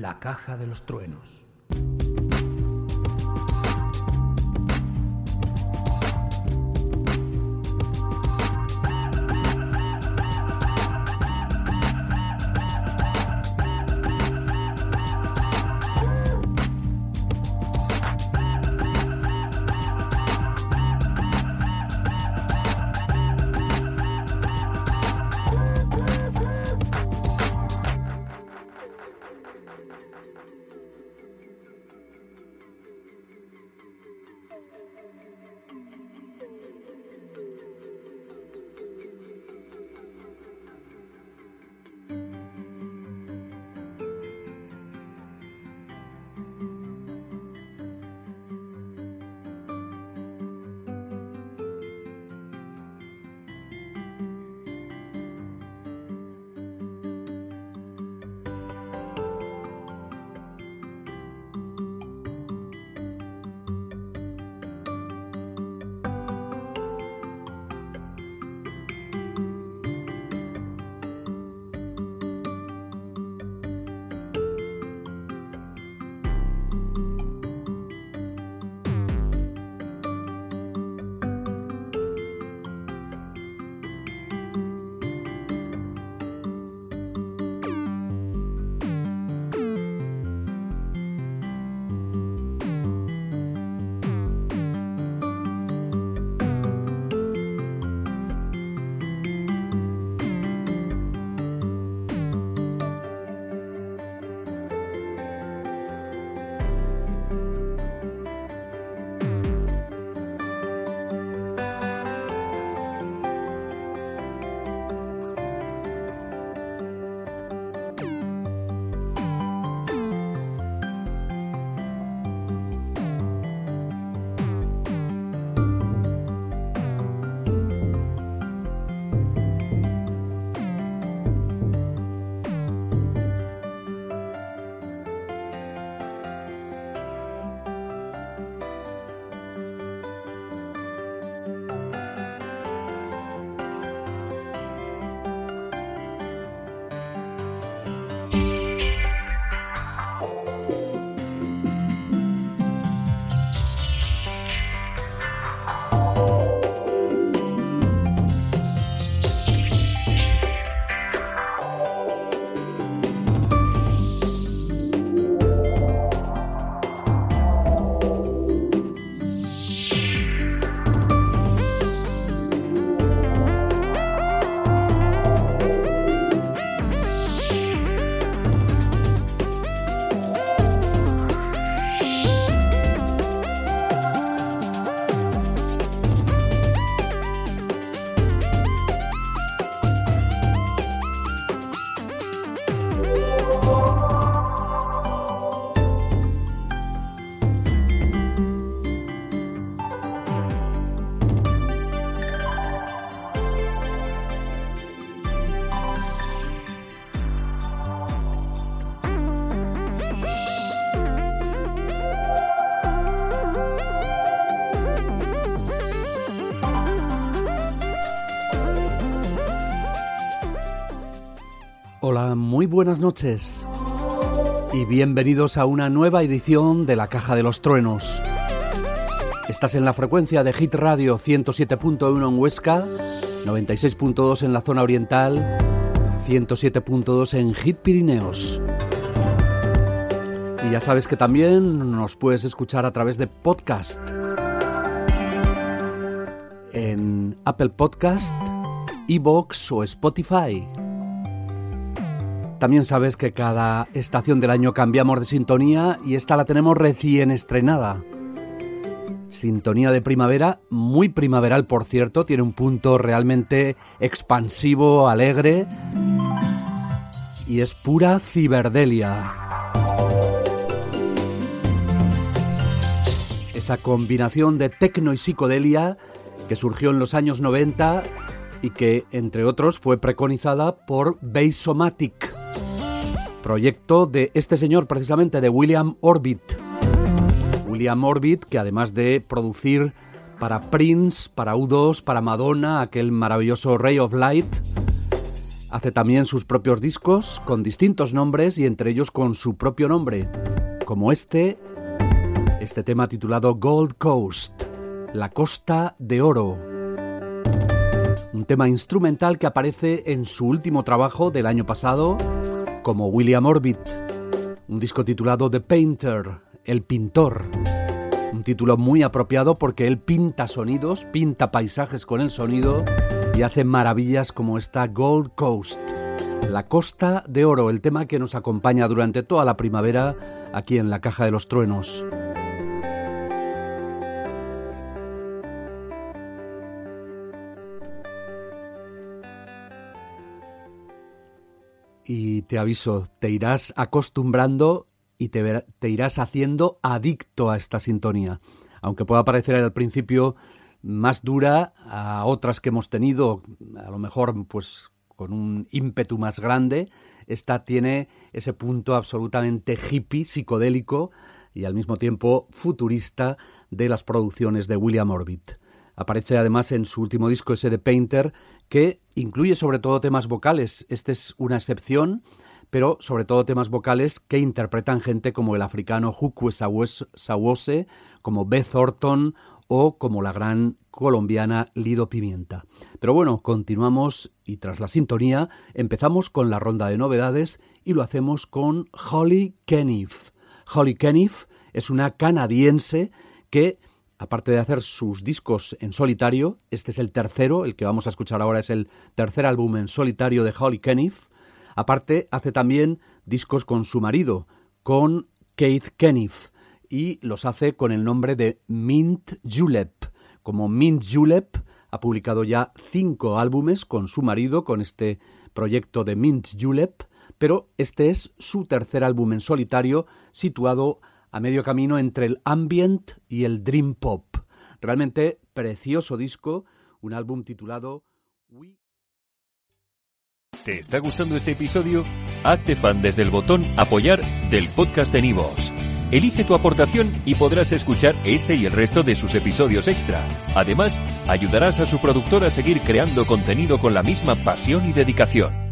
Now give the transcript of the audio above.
La caja de los truenos. Hola, muy buenas noches y bienvenidos a una nueva edición de La Caja de los Truenos. Estás en la frecuencia de Hit Radio 107.1 en Huesca, 96.2 en la zona oriental, 107.2 en Hit Pirineos. Y ya sabes que también nos puedes escuchar a través de podcast en Apple Podcast, Evox o Spotify. También sabes que cada estación del año cambiamos de sintonía y esta la tenemos recién estrenada. Sintonía de primavera, muy primaveral por cierto, tiene un punto realmente expansivo, alegre. y es pura ciberdelia. Esa combinación de tecno y psicodelia que surgió en los años 90 y que, entre otros, fue preconizada por Basomatic, proyecto de este señor, precisamente de William Orbit. William Orbit, que además de producir para Prince, para U2, para Madonna, aquel maravilloso Ray of Light, hace también sus propios discos con distintos nombres y entre ellos con su propio nombre, como este, este tema titulado Gold Coast, la costa de oro un tema instrumental que aparece en su último trabajo del año pasado como William Orbit, un disco titulado The Painter, el pintor. Un título muy apropiado porque él pinta sonidos, pinta paisajes con el sonido y hace maravillas como esta Gold Coast, la costa de oro, el tema que nos acompaña durante toda la primavera aquí en la Caja de los Truenos. Y te aviso, te irás acostumbrando y te, irás haciendo adicto a esta sintonía. Aunque pueda parecer al principio más dura a otras que hemos tenido, a lo mejor pues con un ímpetu más grande, esta tiene ese punto absolutamente hippie, psicodélico y al mismo tiempo futurista de las producciones de William Orbit. Aparece además en su último disco, ese de Painter, que incluye sobre todo temas vocales. Este es una excepción, pero sobre todo temas vocales que interpretan gente como el africano Hukwe Sawose, como Beth Orton o como la gran colombiana Lido Pimienta. Pero bueno, continuamos y tras la sintonía empezamos con la ronda de novedades y lo hacemos con Holly Keniff. Holly Keniff es una canadiense que aparte de hacer sus discos en solitario, este es el tercero, el que vamos a escuchar ahora es el tercer álbum en solitario de Holly Keniff. Aparte, hace también discos con su marido, con Keith Keniff, y los hace con el nombre de Mint Julep. Como Mint Julep ha publicado ya cinco álbumes con su marido, con este proyecto de Mint Julep, pero este es su tercer álbum en solitario, situado a medio camino entre el ambient y el dream pop. Realmente precioso disco, un álbum titulado We... ¿Te está gustando este episodio? Hazte fan desde el botón apoyar del podcast de Nivos. Elige tu aportación y podrás escuchar este y el resto de sus episodios extra. Además, ayudarás a su productor a seguir creando contenido con la misma pasión y dedicación.